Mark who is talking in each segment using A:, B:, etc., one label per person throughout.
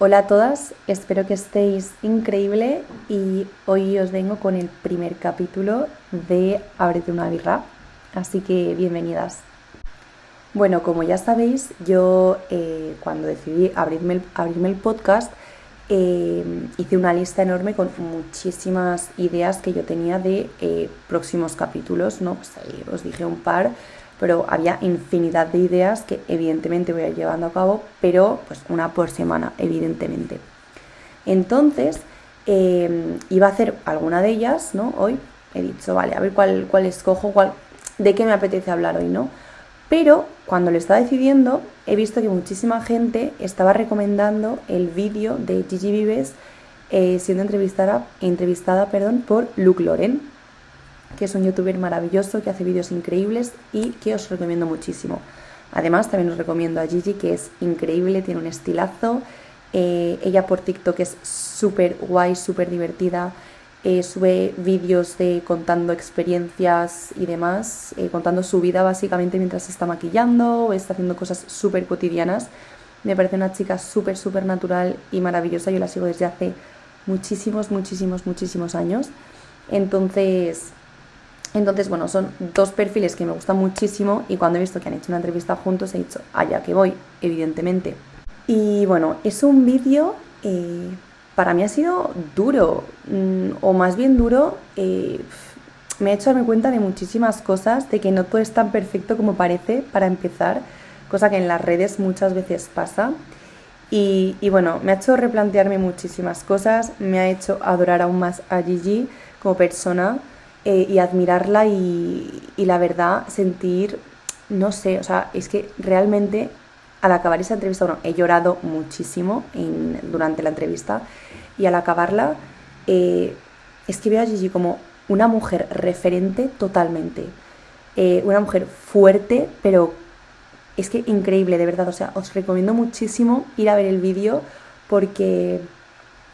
A: Hola a todas, espero que estéis increíble y hoy os vengo con el primer capítulo de Ábrete una birra, así que bienvenidas. Bueno, como ya sabéis, yo eh, cuando decidí abrirme el, abrirme el podcast eh, hice una lista enorme con muchísimas ideas que yo tenía de eh, próximos capítulos, ¿no? Pues os dije un par pero había infinidad de ideas que evidentemente voy a ir llevando a cabo, pero pues una por semana, evidentemente. Entonces, em, iba a hacer alguna de ellas, ¿no? Hoy he dicho, vale, a ver cuál, cuál escojo, cuál, de qué me apetece hablar hoy, ¿no? Pero cuando lo estaba decidiendo, he visto que muchísima gente estaba recomendando el vídeo de Gigi Vives eh, siendo entrevistada, entrevistada perdón, por Luke Loren que es un youtuber maravilloso que hace vídeos increíbles y que os recomiendo muchísimo. Además, también os recomiendo a Gigi, que es increíble, tiene un estilazo. Eh, ella por TikTok es súper guay, súper divertida. Eh, sube vídeos de contando experiencias y demás, eh, contando su vida básicamente mientras se está maquillando está haciendo cosas súper cotidianas. Me parece una chica súper, súper natural y maravillosa. Yo la sigo desde hace muchísimos, muchísimos, muchísimos años. Entonces, entonces, bueno, son dos perfiles que me gustan muchísimo y cuando he visto que han hecho una entrevista juntos he dicho, allá que voy, evidentemente. Y bueno, es un vídeo, eh, para mí ha sido duro, mm, o más bien duro, eh, me ha hecho darme cuenta de muchísimas cosas, de que no todo es tan perfecto como parece, para empezar, cosa que en las redes muchas veces pasa. Y, y bueno, me ha hecho replantearme muchísimas cosas, me ha hecho adorar aún más a Gigi como persona eh, y admirarla y, la verdad sentir, no sé, o sea, es que realmente al acabar esa entrevista, bueno, he llorado muchísimo durante la entrevista y al acabarla eh, es que veo a Gigi como una mujer referente totalmente, eh, una mujer fuerte, pero es que increíble, de verdad, o sea, os recomiendo muchísimo ir a ver el vídeo porque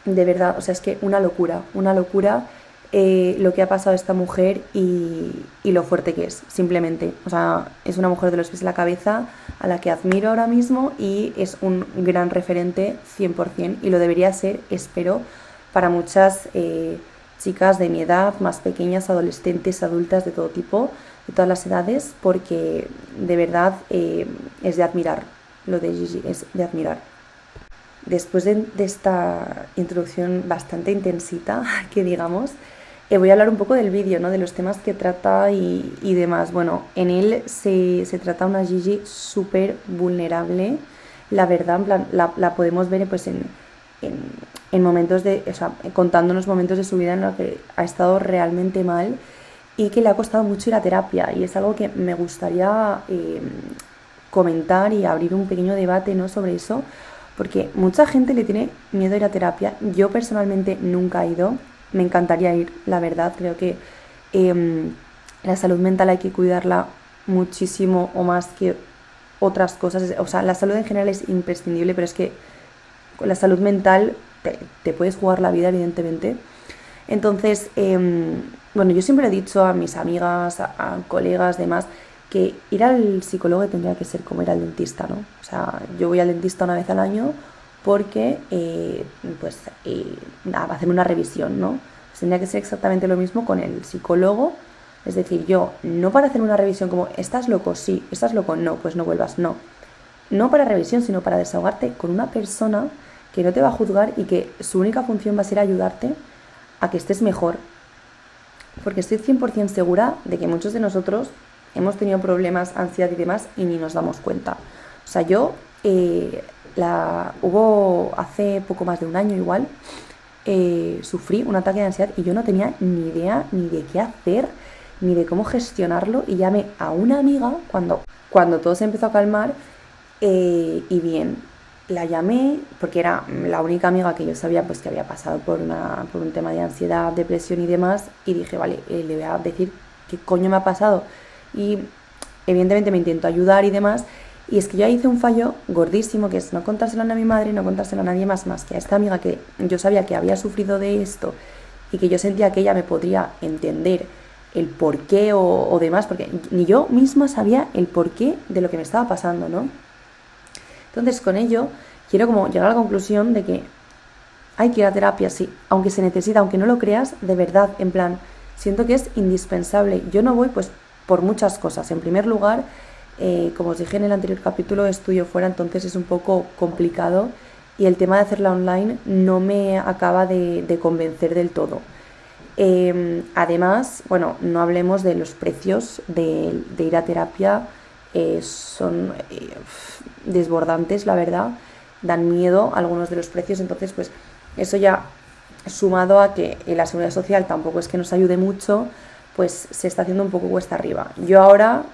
A: de verdad, o sea, es que una locura, una locura eh, lo que ha pasado a esta mujer y, lo fuerte que es, simplemente. O sea, es una mujer de los pies a la cabeza a la que admiro ahora mismo y es un gran referente 100% y lo debería ser, espero, para muchas eh, chicas de mi edad, más pequeñas, adolescentes, adultas, de todo tipo, de todas las edades, porque de verdad eh, es de admirar, lo de Gigi es de admirar. Después de esta introducción bastante intensita, que digamos, eh, voy a hablar un poco del vídeo, ¿no? de los temas que trata y, demás. Bueno, en él se, se trata una Gigi súper vulnerable. La verdad, en plan, la, podemos ver pues, en, en, en, momentos de. O sea, contándonos momentos de su vida en los que ha estado realmente mal y que le ha costado mucho ir a terapia. Y es algo que me gustaría eh, comentar y abrir un pequeño debate ¿no? sobre eso. Porque mucha gente le tiene miedo a ir a terapia. Yo personalmente nunca he ido me encantaría ir, la verdad. Creo que em, la salud mental hay que cuidarla muchísimo o más que otras cosas. O sea, la salud en general es imprescindible, pero es que con la salud mental te, puedes jugar la vida, evidentemente. Entonces, em, bueno, yo siempre he dicho a mis amigas, a, colegas, demás, que ir al psicólogo tendría que ser como ir al dentista, ¿no? O sea, yo voy al dentista una vez al año porque eh, pues eh, hacerme una revisión, ¿no? Pues tendría que ser exactamente lo mismo con el psicólogo, es decir, yo no para hacer una revisión como estás loco, sí, estás loco, no, pues no vuelvas, no. No para revisión, sino para desahogarte con una persona que no te va a juzgar y que su única función va a ser ayudarte a que estés mejor. Porque estoy 100% segura de que muchos de nosotros hemos tenido problemas, ansiedad y demás y ni nos damos cuenta. O sea, yo eh, la, hubo hace poco más de un año igual, eh, sufrí un ataque de ansiedad y yo no tenía ni idea ni de qué hacer, ni de cómo gestionarlo. Y llamé a una amiga cuando, cuando todo se empezó a calmar eh, y bien, la llamé porque era la única amiga que yo sabía pues que había pasado por, una, por un tema de ansiedad, depresión y demás. Y dije, vale, eh, le voy a decir qué coño me ha pasado y evidentemente me intento ayudar y demás y es que yo hice un fallo gordísimo, que es no contárselo a mi madre, no contárselo a nadie más, más que a esta amiga que yo sabía que había sufrido de esto y que yo sentía que ella me podría entender el porqué o, o demás, porque ni yo misma sabía el porqué de lo que me estaba pasando, ¿no? Entonces con ello quiero como llegar a la conclusión de que hay que ir a terapia, sí, aunque se necesita, aunque no lo creas, de verdad, en plan, siento que es indispensable. Yo no voy pues por muchas cosas. En primer lugar, eh, como os dije en el anterior capítulo, estudio fuera, entonces es un poco complicado y el tema de hacerla online no me acaba de, convencer del todo. Em, además, bueno, no hablemos de los precios de, ir a terapia, eh, son eh, desbordantes, la verdad, dan miedo algunos de los precios, entonces pues eso ya sumado a que la seguridad social tampoco es que nos ayude mucho, pues se está haciendo un poco cuesta arriba. Yo ahora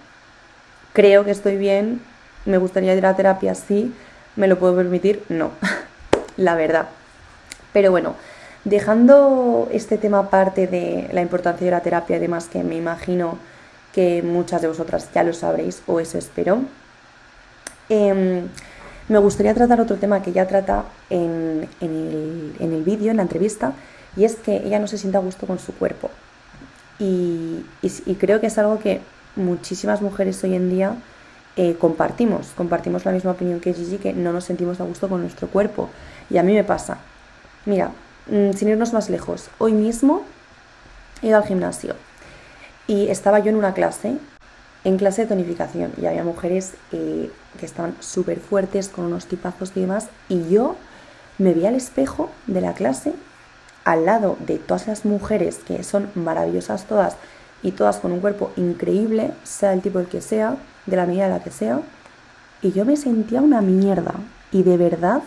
A: creo que estoy bien, me gustaría ir a terapia, sí, ¿Me lo puedo permitir? No, la verdad. Pero bueno, dejando este tema aparte de la importancia de la terapia y demás, que me imagino que muchas de vosotras ya lo sabréis, o eso espero, em, me gustaría tratar otro tema que ya trata en, el, vídeo, en la entrevista, y es que ella no se sienta a gusto con su cuerpo. y creo que es algo que muchísimas mujeres hoy en día eh, compartimos, compartimos la misma opinión que Gigi, que no nos sentimos a gusto con nuestro cuerpo. Y a mí me pasa. Mira, mm, sin irnos más lejos, hoy mismo he ido al gimnasio y estaba yo en una clase, en clase de tonificación, y había mujeres eh, que estaban súper fuertes, con unos tipazos y demás, y yo me vi al espejo de la clase, al lado de todas las mujeres que son maravillosas todas, y todas con un cuerpo increíble, sea el tipo el que sea, de la medida de la que sea, y yo me sentía una mierda. Y de verdad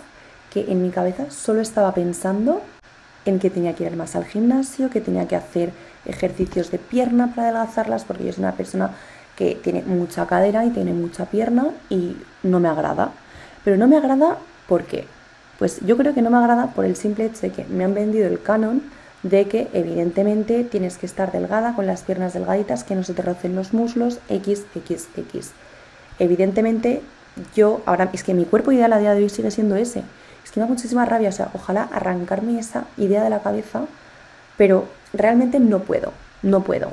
A: que en mi cabeza solo estaba pensando en que tenía que ir más al gimnasio, que tenía que hacer ejercicios de pierna para adelgazarlas, porque yo soy una persona que tiene mucha cadera y tiene mucha pierna y no me agrada. Pero no me agrada porque, pues yo creo que no me agrada por el simple hecho de que me han vendido el canon de que evidentemente tienes que estar delgada, con las piernas delgaditas, que no se te rocen los muslos, x, x, x. Evidentemente yo ahora, es que mi cuerpo ideal a día de hoy sigue siendo ese. Es que me da muchísima rabia, o sea, ojalá arrancarme esa idea de la cabeza, pero realmente no puedo, no puedo.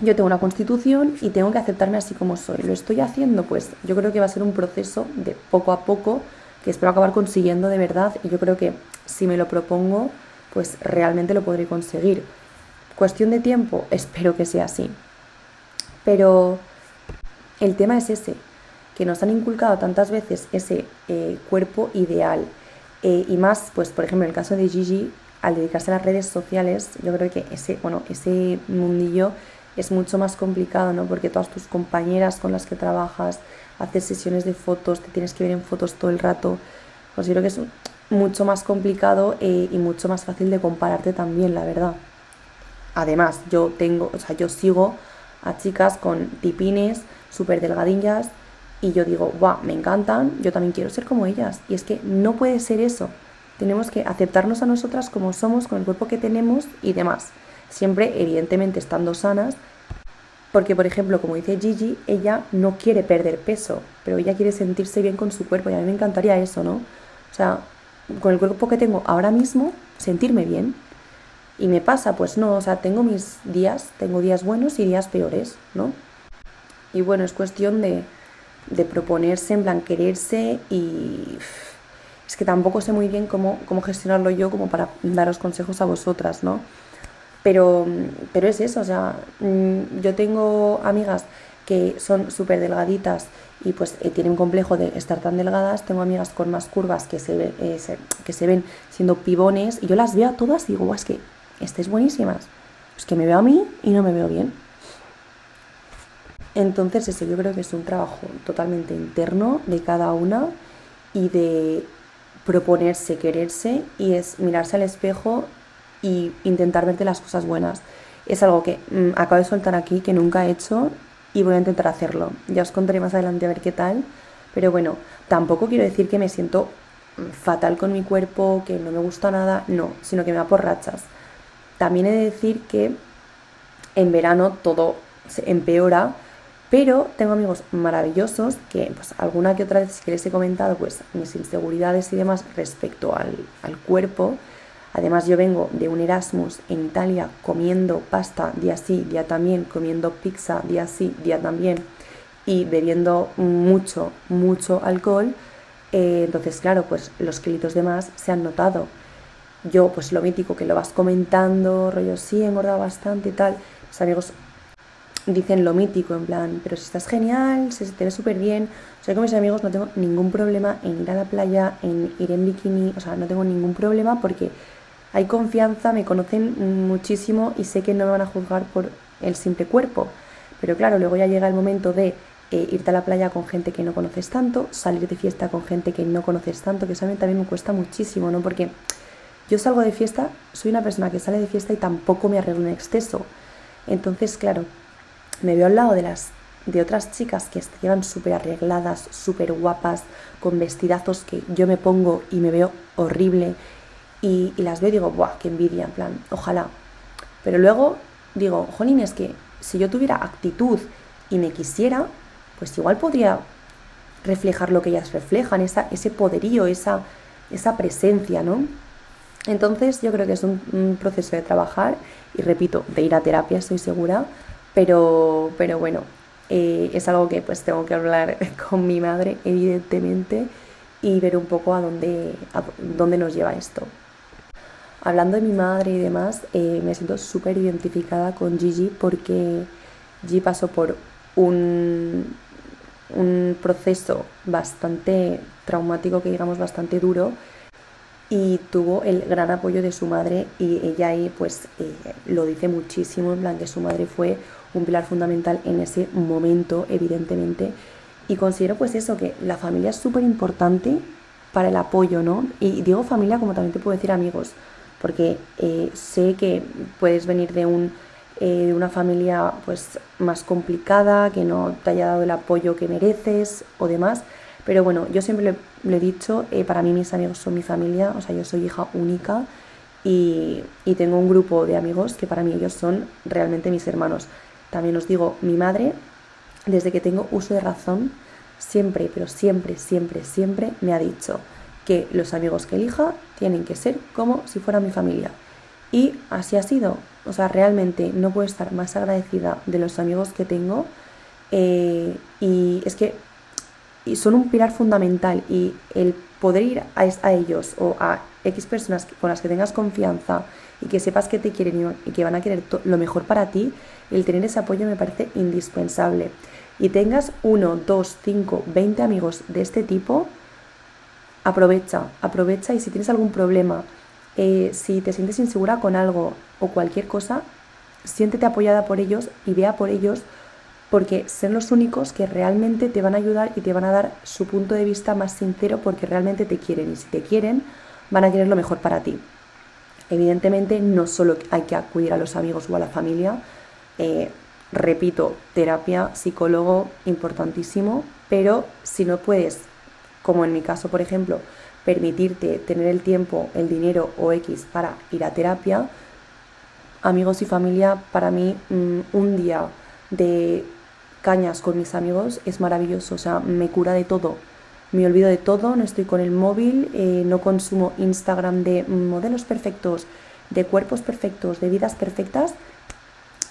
A: Yo tengo una constitución y tengo que aceptarme así como soy. ¿Lo estoy haciendo? Pues yo creo que va a ser un proceso de poco a poco que espero acabar consiguiendo de verdad y yo creo que si me lo propongo pues realmente lo podré conseguir. Cuestión de tiempo, espero que sea así. Pero el tema es ese, que nos han inculcado tantas veces ese eh, cuerpo ideal. Eh, y más, pues por ejemplo, en el caso de Gigi, al dedicarse a las redes sociales, yo creo que ese, bueno, ese mundillo es mucho más complicado, ¿no? Porque todas tus compañeras con las que trabajas, haces sesiones de fotos, te tienes que ver en fotos todo el rato. Considero que es mucho más complicado eh, y mucho más fácil de compararte también, la verdad. Además, yo tengo, o sea, yo sigo a chicas con tipines súper delgadillas y yo digo, guau, me encantan, yo también quiero ser como ellas. Y es que no puede ser eso. Tenemos que aceptarnos a nosotras como somos, con el cuerpo que tenemos y demás. Siempre, evidentemente, estando sanas. Porque, por ejemplo, como dice Gigi, ella no quiere perder peso, pero ella quiere sentirse bien con su cuerpo y a mí me encantaría eso, ¿no? O sea, con el cuerpo que tengo ahora mismo, sentirme bien. Y me pasa, pues no, o sea, tengo mis días, tengo días buenos y días peores, ¿no? Y bueno, es cuestión de, de proponerse, en plan, quererse y es que tampoco sé muy bien cómo, cómo gestionarlo yo como para daros consejos a vosotras, ¿no? Pero, pero es eso, o sea, mm, yo tengo amigas que son súper delgaditas y pues eh, tienen complejo de estar tan delgadas. Tengo amigas con más curvas que se, eh, que se ven siendo pibones y yo las veo a todas y digo, es que estáis buenísimas. Es que me veo a mí y no me veo bien. Entonces ese yo creo que es un trabajo totalmente interno de cada una y de proponerse, quererse y es mirarse al espejo y intentar verte las cosas buenas. Es algo que mm, acabo de soltar aquí, que nunca he hecho y voy a intentar hacerlo. Ya os contaré más adelante a ver qué tal. Pero bueno, tampoco quiero decir que me siento fatal con mi cuerpo, que no me gusta nada, no, sino que me da por rachas. También he de decir que en verano todo se empeora, pero tengo amigos maravillosos que pues alguna que otra vez que les he comentado pues mis inseguridades y demás respecto al, al cuerpo Además yo vengo de un Erasmus en Italia comiendo pasta día sí, día también, comiendo pizza día sí, día también y bebiendo mucho, mucho alcohol. Eh, entonces, claro, pues los kilitos de más se han notado. Yo, pues lo mítico, que lo vas comentando, rollo, sí, he engordado bastante y tal. Los amigos dicen lo mítico, en plan, pero si estás genial, se te ve súper bien. O sea, con mis amigos no tengo ningún problema en ir a la playa, en ir en bikini, o sea, no tengo ningún problema porque hay confianza, me conocen muchísimo y sé que no me van a juzgar por el simple cuerpo. Pero claro, luego ya llega el momento de eh, irte a la playa con gente que no conoces tanto, salir de fiesta con gente que no conoces tanto, que eso a mí también me cuesta muchísimo, ¿no? Porque yo salgo de fiesta, soy una persona que sale de fiesta y tampoco me arreglo en exceso. Entonces, claro, me veo al lado de las de otras chicas que llevan súper arregladas, súper guapas, con vestidazos que yo me pongo y me veo horrible y, las veo y digo, ¡buah, qué envidia! En plan, ojalá. Pero luego digo, jolín, es que si yo tuviera actitud y me quisiera, pues igual podría reflejar lo que ellas reflejan, esa, ese poderío, esa, esa presencia, ¿no? Entonces yo creo que es un, proceso de trabajar y repito, de ir a terapia, estoy segura, pero, pero bueno, eh, es algo que pues tengo que hablar con mi madre, evidentemente, y ver un poco a dónde, a dónde nos lleva esto. Hablando de mi madre y demás, eh, me siento súper identificada con Gigi porque Gigi pasó por un, un proceso bastante traumático, que digamos bastante duro, y tuvo el gran apoyo de su madre y ella ahí pues eh, lo dice muchísimo, en plan que su madre fue un pilar fundamental en ese momento, evidentemente, y considero pues eso, que la familia es súper importante para el apoyo, ¿no? Y digo familia como también te puedo decir amigos, porque eh, sé que puedes venir de, un, eh, de una familia pues más complicada, que no te haya dado el apoyo que mereces o demás, pero bueno, yo siempre lo, he dicho, eh, para mí mis amigos son mi familia, o sea, yo soy hija única y, y tengo un grupo de amigos que para mí ellos son realmente mis hermanos. También os digo, mi madre, desde que tengo uso de razón, siempre, pero siempre, siempre, siempre me ha dicho, que los amigos que elija tienen que ser como si fuera mi familia. Y así ha sido. O sea, realmente no puedo estar más agradecida de los amigos que tengo. Eh, y es que son un pilar fundamental y el poder ir a, ellos o a X personas con las que tengas confianza y que sepas que te quieren y que van a querer lo mejor para ti, el tener ese apoyo me parece indispensable. Y tengas uno, dos, cinco, veinte amigos de este tipo, aprovecha, aprovecha y si tienes algún problema, eh, si te sientes insegura con algo o cualquier cosa, siéntete apoyada por ellos y vea por ellos porque son los únicos que realmente te van a ayudar y te van a dar su punto de vista más sincero porque realmente te quieren y si te quieren van a querer lo mejor para ti. Evidentemente no solo hay que acudir a los amigos o a la familia, eh, repito, terapia, psicólogo, importantísimo, pero si no puedes como en mi caso, por ejemplo, permitirte tener el tiempo, el dinero o X para ir a terapia, amigos y familia, para mí mm, un día de cañas con mis amigos es maravilloso, o sea, me cura de todo. Me olvido de todo, no estoy con el móvil, eh, no consumo Instagram de modelos perfectos, de cuerpos perfectos, de vidas perfectas,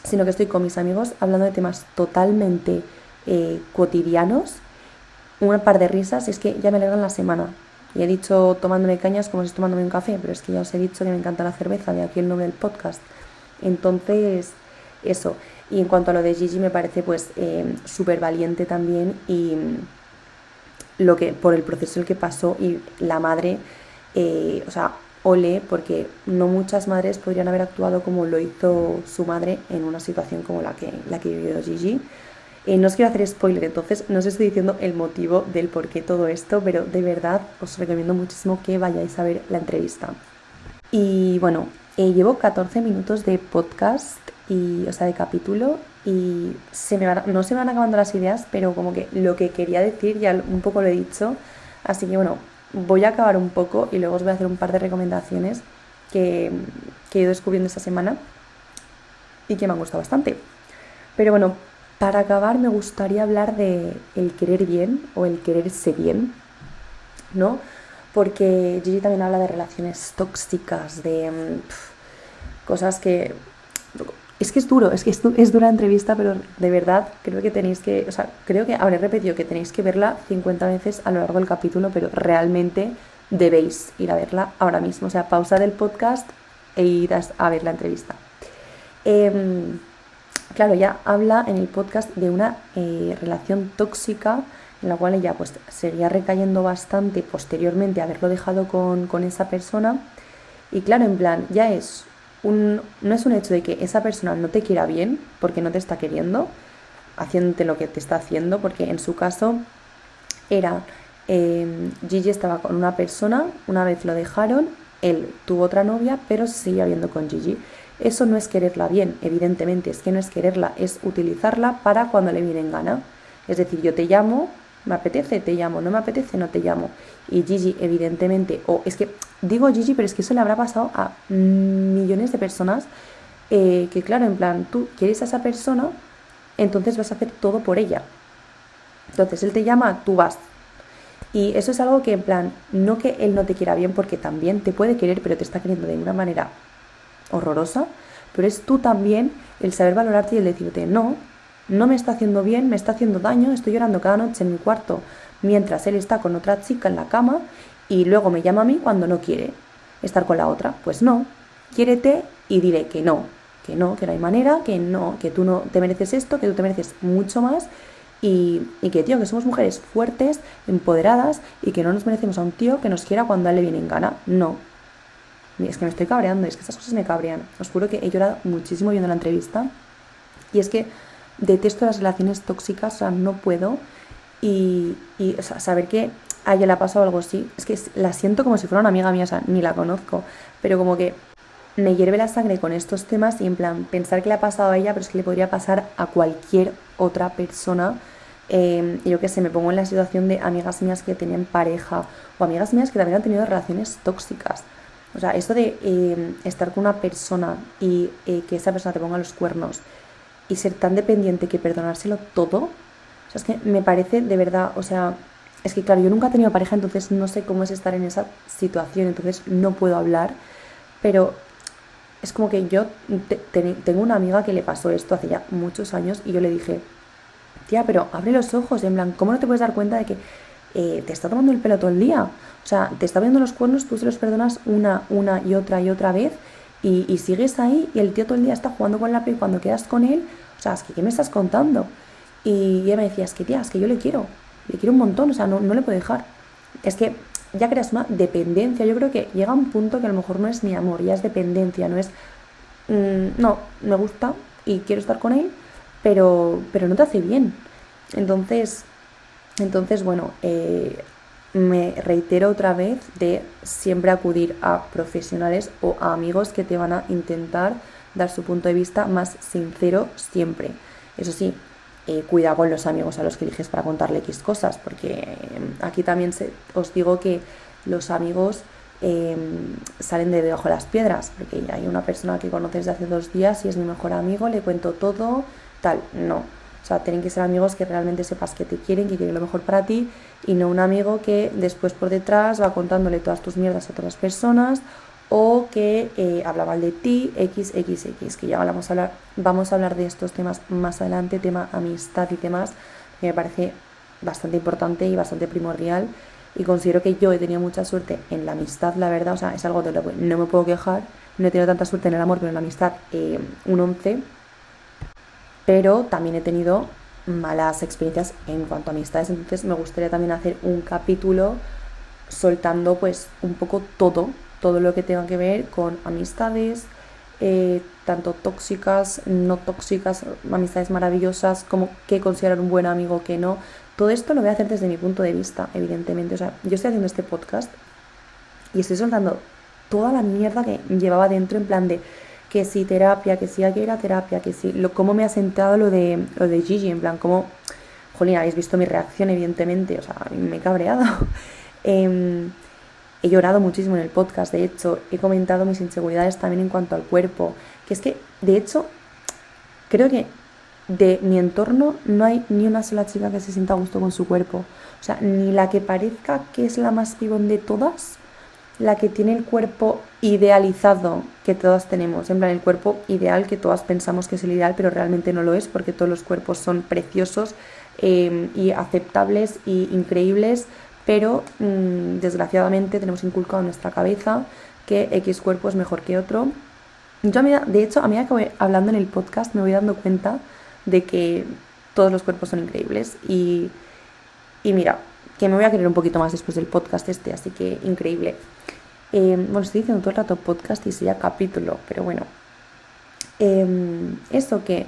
A: sino que estoy con mis amigos hablando de temas totalmente eh, cotidianos un par de risas es que ya me alegran la semana. Y he dicho tomándome cañas como si tomándome un café, pero es que ya os he dicho que me encanta la cerveza, de aquí el nombre del podcast. Entonces, eso. Y en cuanto a lo de Gigi, me parece pues eh, súper valiente también y lo que, por el proceso el que pasó y la madre, eh, o sea, ole, porque no muchas madres podrían haber actuado como lo hizo su madre en una situación como la que, la que vivió Gigi. Eh, no os quiero hacer spoiler, entonces no os estoy diciendo el motivo del por qué todo esto, pero de verdad os recomiendo muchísimo que vayáis a ver la entrevista. Y bueno, eh, llevo 14 minutos de podcast, y, o sea, de capítulo, y se me no se me van acabando las ideas, pero como que lo que quería decir ya un poco lo he dicho. Así que bueno, voy a acabar un poco y luego os voy a hacer un par de recomendaciones que, que he ido descubriendo esta semana y que me han gustado bastante. Pero bueno, para acabar me gustaría hablar de el querer bien o el quererse bien, ¿no? Porque Gigi también habla de relaciones tóxicas, de mm, cosas que es que es duro, es que es, es, dura entrevista, pero de verdad creo que tenéis que, o sea, creo que habré repetido que tenéis que verla 50 veces a lo largo del capítulo, pero realmente debéis ir a verla ahora mismo. O sea, pausa del podcast e ir a, ver la entrevista. Em, claro, ya habla en el podcast de una eh, relación tóxica en la cual ella pues seguía recayendo bastante posteriormente haberlo dejado con, con esa persona. Y claro, en plan, ya es no es un hecho de que esa persona no te quiera bien porque no te está queriendo, haciéndote lo que te está haciendo, porque en su caso era, em, Gigi estaba con una persona, una vez lo dejaron, él tuvo otra novia, pero se seguía viendo con Gigi. Eso no es quererla bien, evidentemente, es que no es quererla, es utilizarla para cuando le viene en gana. Es decir, yo te llamo, me apetece, te llamo, no me apetece, no te llamo. Y Gigi, evidentemente, o es que digo Gigi, pero es que eso le habrá pasado a millones de personas eh, que, claro, en plan, tú quieres a esa persona, entonces vas a hacer todo por ella. Entonces él te llama, tú vas. Y eso es algo que, en plan, no que él no te quiera bien, porque también te puede querer, pero te está queriendo de una manera horrorosa, pero es tú también el saber valorarte y el decirte, no, no me está haciendo bien, me está haciendo daño, estoy llorando cada noche en mi cuarto mientras él está con otra chica en la cama y luego me llama a mí cuando no quiere estar con la otra. Pues no, quiérete y diré que no, que no, que no hay manera, que no, que tú no te mereces esto, que tú te mereces mucho más y, que, tío, que somos mujeres fuertes, empoderadas y que no nos merecemos a un tío que nos quiera cuando a él le viene en gana. No. Es que me estoy cabreando, es que estas cosas me cabrean. Os juro que he llorado muchísimo viendo la entrevista y es que detesto las relaciones tóxicas, o sea, no puedo. Y, y saber que a ella le ha pasado algo así, es que la siento como si fuera una amiga mía, o sea, ni la conozco, pero como que me hierve la sangre con estos temas y en plan pensar que le ha pasado a ella, pero es que le podría pasar a cualquier otra persona. Eh, yo que sé, me pongo en la situación de amigas mías que tenían pareja o amigas mías que también han tenido relaciones tóxicas. O sea, esto de em, estar con una persona y eh, que esa persona te ponga los cuernos y ser tan dependiente que perdonárselo todo, o sea, es que me parece de verdad, o sea, es que claro, yo nunca he tenido pareja, entonces no sé cómo es estar en esa situación, entonces no puedo hablar, pero es como que yo tengo una amiga que le pasó esto hace ya muchos años y yo le dije, tía, pero abre los ojos, en plan, ¿cómo no te puedes dar cuenta de que eh, te está tomando el pelo todo el día? O sea, te está viendo los cuernos, tú se los perdonas una, una y otra y otra vez y, sigues ahí y el tío todo el día está jugando con la y cuando quedas con él, o sea, es que ¿qué me estás contando? Y ella me decía, es que tía, es que yo le quiero, le quiero un montón, o sea, no, no le puedo dejar. Es que ya creas una dependencia, yo creo que llega un punto que a lo mejor no es ni amor, ya es dependencia, no es, mm, no, me gusta y quiero estar con él, pero, pero no te hace bien. Entonces, entonces bueno, eh, me reitero otra vez de siempre acudir a profesionales o a amigos que te van a intentar dar su punto de vista más sincero siempre. Eso sí, eh, cuida con los amigos a los que eliges para contarle X cosas, porque em, aquí también se, os digo que los amigos em, salen de debajo de las piedras, porque hay una persona que conoces de hace dos días y es mi mejor amigo, le cuento todo, tal, no sea, tienen que ser amigos que realmente sepas que te quieren, que quieren lo mejor para ti y no un amigo que después por detrás va contándole todas tus mierdas a otras personas o que eh, habla mal de ti, XXX, que ya vamos a, hablar, vamos a hablar de estos temas más adelante, tema amistad y temas que me parece bastante importante y bastante primordial y considero que yo he tenido mucha suerte en la amistad, la verdad, o sea, es algo de lo que no me puedo quejar, no he tenido tanta suerte en el amor, pero en la amistad eh, un 11 pero también he tenido malas experiencias en cuanto a amistades, entonces me gustaría también hacer un capítulo soltando pues un poco todo, todo lo que tenga que ver con amistades, eh, tanto tóxicas, no tóxicas, amistades maravillosas, como qué considerar un buen amigo, que no. Todo esto lo voy a hacer desde mi punto de vista, evidentemente. O sea, yo estoy haciendo este podcast y estoy soltando toda la mierda que llevaba dentro en plan de que si terapia, que si hay que ir a terapia, que si, lo, cómo me ha sentado lo de, lo de Gigi, en plan, cómo, jolín, habéis visto mi reacción, evidentemente, o sea, me he cabreado. Em, he llorado muchísimo en el podcast, de hecho, he comentado mis inseguridades también en cuanto al cuerpo, que es que, de hecho, creo que de mi entorno no hay ni una sola chica que se sienta a gusto con su cuerpo. O sea, ni la que parezca que es la más pibón de todas, la que tiene el cuerpo idealizado que todas tenemos, en plan el cuerpo ideal que todas pensamos que es el ideal, pero realmente no lo es porque todos los cuerpos son preciosos em, y aceptables y increíbles, pero mm, desgraciadamente tenemos inculcado en nuestra cabeza que X cuerpo es mejor que otro. Yo, de hecho, a medida que voy hablando en el podcast me voy dando cuenta de que todos los cuerpos son increíbles y, y mira, que me voy a querer un poquito más después del podcast este, así que increíble. Em, bueno, estoy diciendo todo el rato podcast y sería capítulo, pero bueno. Em, eso que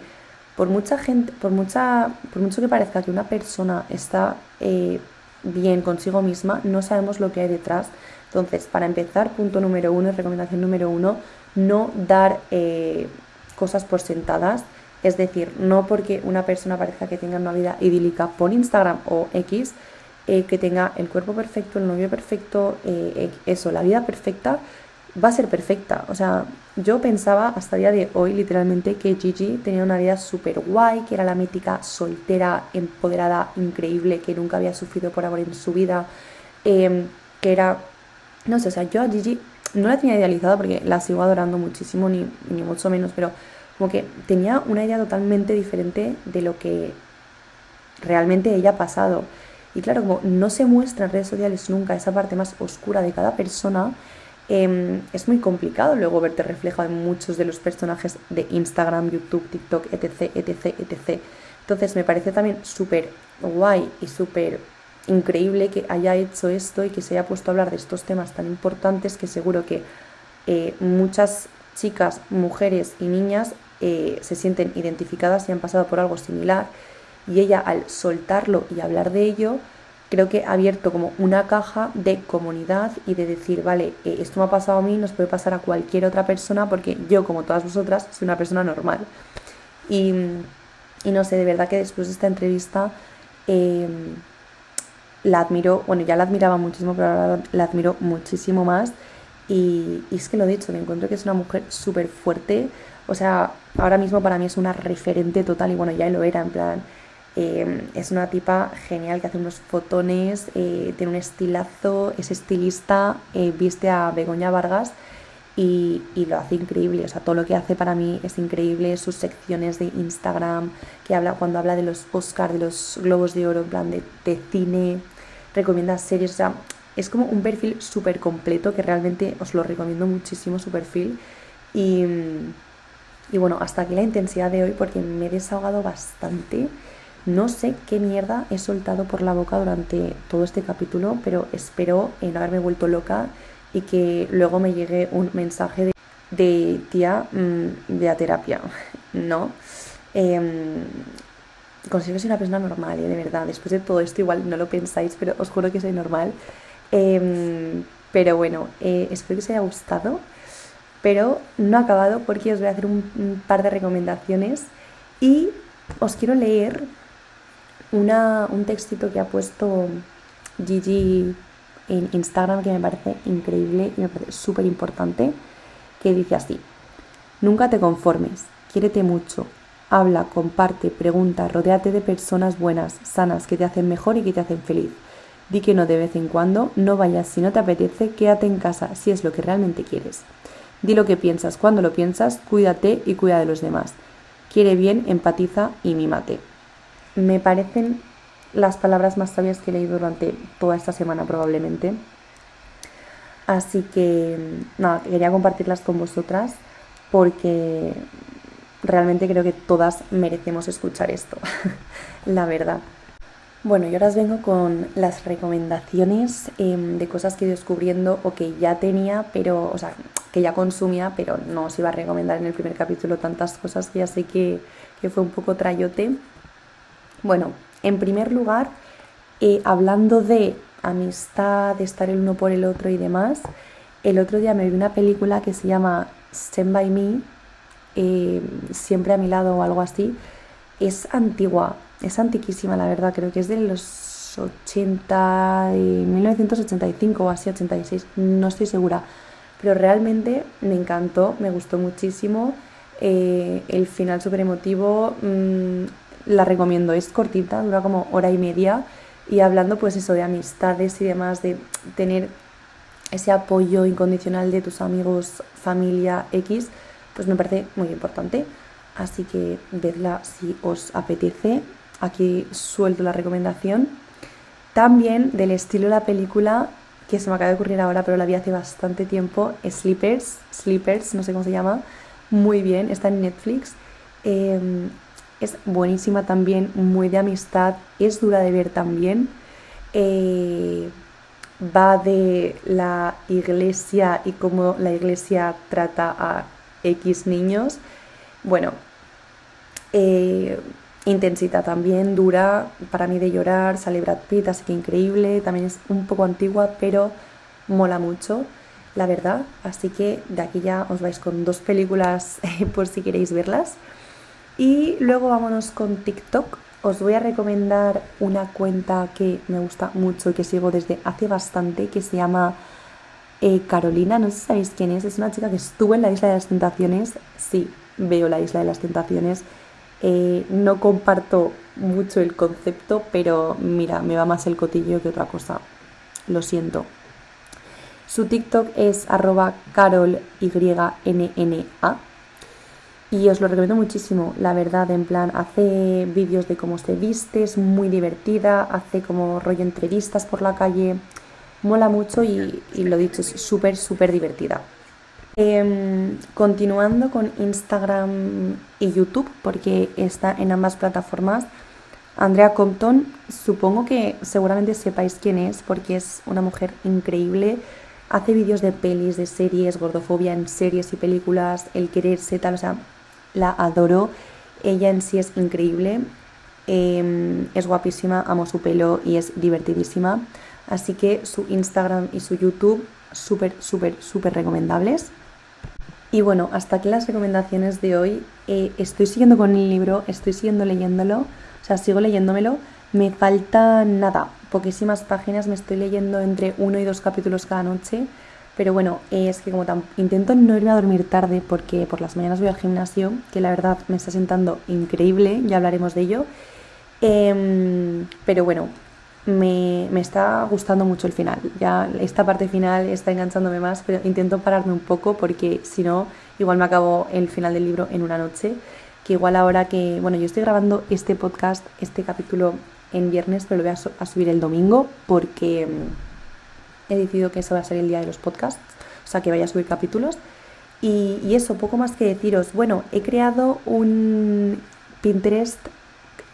A: por mucha gente, por mucha, por mucho que parezca que una persona está eh, bien consigo misma, no sabemos lo que hay detrás. Entonces, para empezar, punto número uno, recomendación número uno, no dar eh, cosas por sentadas. Es decir, no porque una persona parezca que tenga una vida idílica por Instagram o X, eh, que tenga el cuerpo perfecto, el novio perfecto, eh, eso, la vida perfecta, va a ser perfecta. O sea, yo pensaba hasta el día de hoy, literalmente, que Gigi tenía una vida súper guay, que era la mítica soltera, empoderada, increíble, que nunca había sufrido por amor en su vida, em, que era, no sé, o sea, yo a Gigi no la tenía idealizada porque la sigo adorando muchísimo, ni, ni mucho menos, pero como que tenía una idea totalmente diferente de lo que realmente ella ha pasado. Y claro, como no se muestra en redes sociales nunca esa parte más oscura de cada persona, em, es muy complicado luego verte reflejado en muchos de los personajes de Instagram, YouTube, TikTok, etc., etc., etc. Entonces me parece también súper guay y súper increíble que haya hecho esto y que se haya puesto a hablar de estos temas tan importantes que seguro que eh, muchas chicas, mujeres y niñas eh, se sienten identificadas y han pasado por algo similar y ella al soltarlo y hablar de ello, creo que ha abierto como una caja de comunidad y de decir, vale, eh, esto me ha pasado a mí, nos puede pasar a cualquier otra persona porque yo, como todas vosotras, soy una persona normal. Y, no sé, de verdad que después de esta entrevista em, la admiro, bueno, ya la admiraba muchísimo, pero ahora la admiro muchísimo más. Y, y es que lo he dicho, me encuentro que es una mujer súper fuerte. O sea, ahora mismo para mí es una referente total y bueno, ya lo era, en plan, eh, es una tipa genial que hace unos fotones, eh, tiene un estilazo, es estilista, eh, viste a Begoña Vargas y, lo hace increíble. O sea, todo lo que hace para mí es increíble. Sus secciones de Instagram, que habla cuando habla de los Oscars, de los Globos de Oro, en plan de, cine, recomienda series. O sea, es como un perfil súper completo que realmente os lo recomiendo muchísimo, su perfil. Y, y bueno, hasta aquí la intensidad de hoy porque me he desahogado bastante. No sé qué mierda he soltado por la boca durante todo este capítulo, pero espero no haberme vuelto loca y que luego me llegue un mensaje de, tía mm, de a terapia. No. Eh, considero que soy una persona normal, ¿eh? de verdad. Después de todo esto, igual no lo pensáis, pero os juro que soy normal. Em, pero bueno, eh, espero que os haya gustado. Pero no ha acabado porque os voy a hacer un par de recomendaciones y os quiero leer un textito que ha puesto Gigi en Instagram que me parece increíble y me parece súper importante, que dice así, nunca te conformes, quiérete mucho, habla, comparte, pregunta, rodéate de personas buenas, sanas, que te hacen mejor y que te hacen feliz. Di que no de vez en cuando, no vayas si no te apetece, quédate en casa si es lo que realmente quieres. Di lo que piensas cuando lo piensas, cuídate y cuida de los demás. Quiere bien, empatiza y mímate me parecen las palabras más sabias que he leído durante toda esta semana probablemente. Así que nada, quería compartirlas con vosotras porque realmente creo que todas merecemos escuchar esto, la verdad. Bueno, y ahora os vengo con las recomendaciones em, de cosas que he ido descubriendo o que ya tenía, pero, o sea, que ya consumía, pero no os iba a recomendar en el primer capítulo tantas cosas que ya sé que, que fue un poco trayote. Bueno, en primer lugar, eh, hablando de amistad, de estar el uno por el otro y demás, el otro día me vi una película que se llama Stand By Me, eh, siempre a mi lado o algo así. Es antigua, es antiquísima, la verdad, creo que es de los 80, de 1985 o así, 86, no estoy segura. Pero realmente me encantó, me gustó muchísimo. Eh, el final súper emotivo, mm, la recomiendo. Es cortita, dura como hora y media y hablando pues eso de amistades y demás, de tener ese apoyo incondicional de tus amigos, familia X, pues me parece muy importante. Así que vedla si os apetece. Aquí suelto la recomendación. También del estilo de la película, que se me acaba de ocurrir ahora, pero la vi hace bastante tiempo, Sleepers, Sleepers, no sé cómo se llama, muy bien, está en Netflix. Em, es buenísima también, muy de amistad, es dura de ver también. Eh, va de la iglesia y cómo la iglesia trata a X niños. Bueno, eh, intensita también, dura, para mí de llorar, sale Brad Pitt, así que increíble, también es un poco antigua, pero mola mucho, la verdad, así que de aquí ya os vais con dos películas por si queréis verlas. Y luego vámonos con TikTok. Os voy a recomendar una cuenta que me gusta mucho y que sigo desde hace bastante, que se llama eh, Carolina. No sé si sabéis quién es. Es una chica que estuvo en la Isla de las Tentaciones. Sí, veo la Isla de las Tentaciones. Eh, no comparto mucho el concepto, pero mira, me va más el cotillo que otra cosa. Lo siento. Su TikTok es arroba carolynna y os lo recomiendo muchísimo, la verdad, en plan, hace vídeos de cómo se viste, es muy divertida, hace como rollo entrevistas por la calle, mola mucho y, lo dicho, es súper, súper divertida. Em, continuando con Instagram y YouTube, porque está en ambas plataformas, Andrea Compton, supongo que seguramente sepáis quién es, porque es una mujer increíble. Hace vídeos de pelis, de series, gordofobia en series y películas, el quererse, tal, o sea, la adoro. Ella en sí es increíble, em, es guapísima, amo su pelo y es divertidísima. Así que su Instagram y su YouTube súper, súper, súper recomendables. Y bueno, hasta aquí las recomendaciones de hoy. Eh, estoy siguiendo con el libro, estoy siguiendo leyéndolo, o sea, sigo leyéndomelo. Me falta nada, poquísimas páginas, me estoy leyendo entre uno y dos capítulos cada noche. Pero bueno, es que como intento no irme a dormir tarde porque por las mañanas voy al gimnasio, que la verdad me está sentando increíble, ya hablaremos de ello. Em, pero bueno, me, me, está gustando mucho el final. Ya esta parte final está enganchándome más, pero intento pararme un poco porque si no, igual me acabo el final del libro en una noche. Que igual ahora que, bueno, yo estoy grabando este podcast, este capítulo en viernes, pero lo voy a subir el domingo porque he decidido que eso va a ser el día de los podcasts, o sea que vaya a subir capítulos. Y, eso, poco más que deciros. Bueno, he creado un Pinterest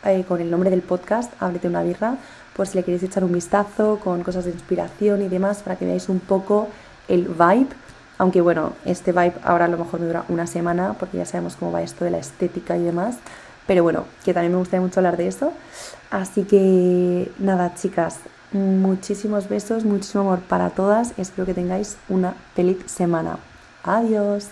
A: eh, con el nombre del podcast, Ábrete una birra, por si le queréis echar un vistazo con cosas de inspiración y demás, para que veáis un poco el vibe. Aunque bueno, este vibe ahora a lo mejor me dura una semana, porque ya sabemos cómo va esto de la estética y demás. Pero bueno, que también me gustaría mucho hablar de eso. Así que nada, chicas, Muchísimos besos, muchísimo amor para todas. Espero que tengáis una feliz semana. Adiós.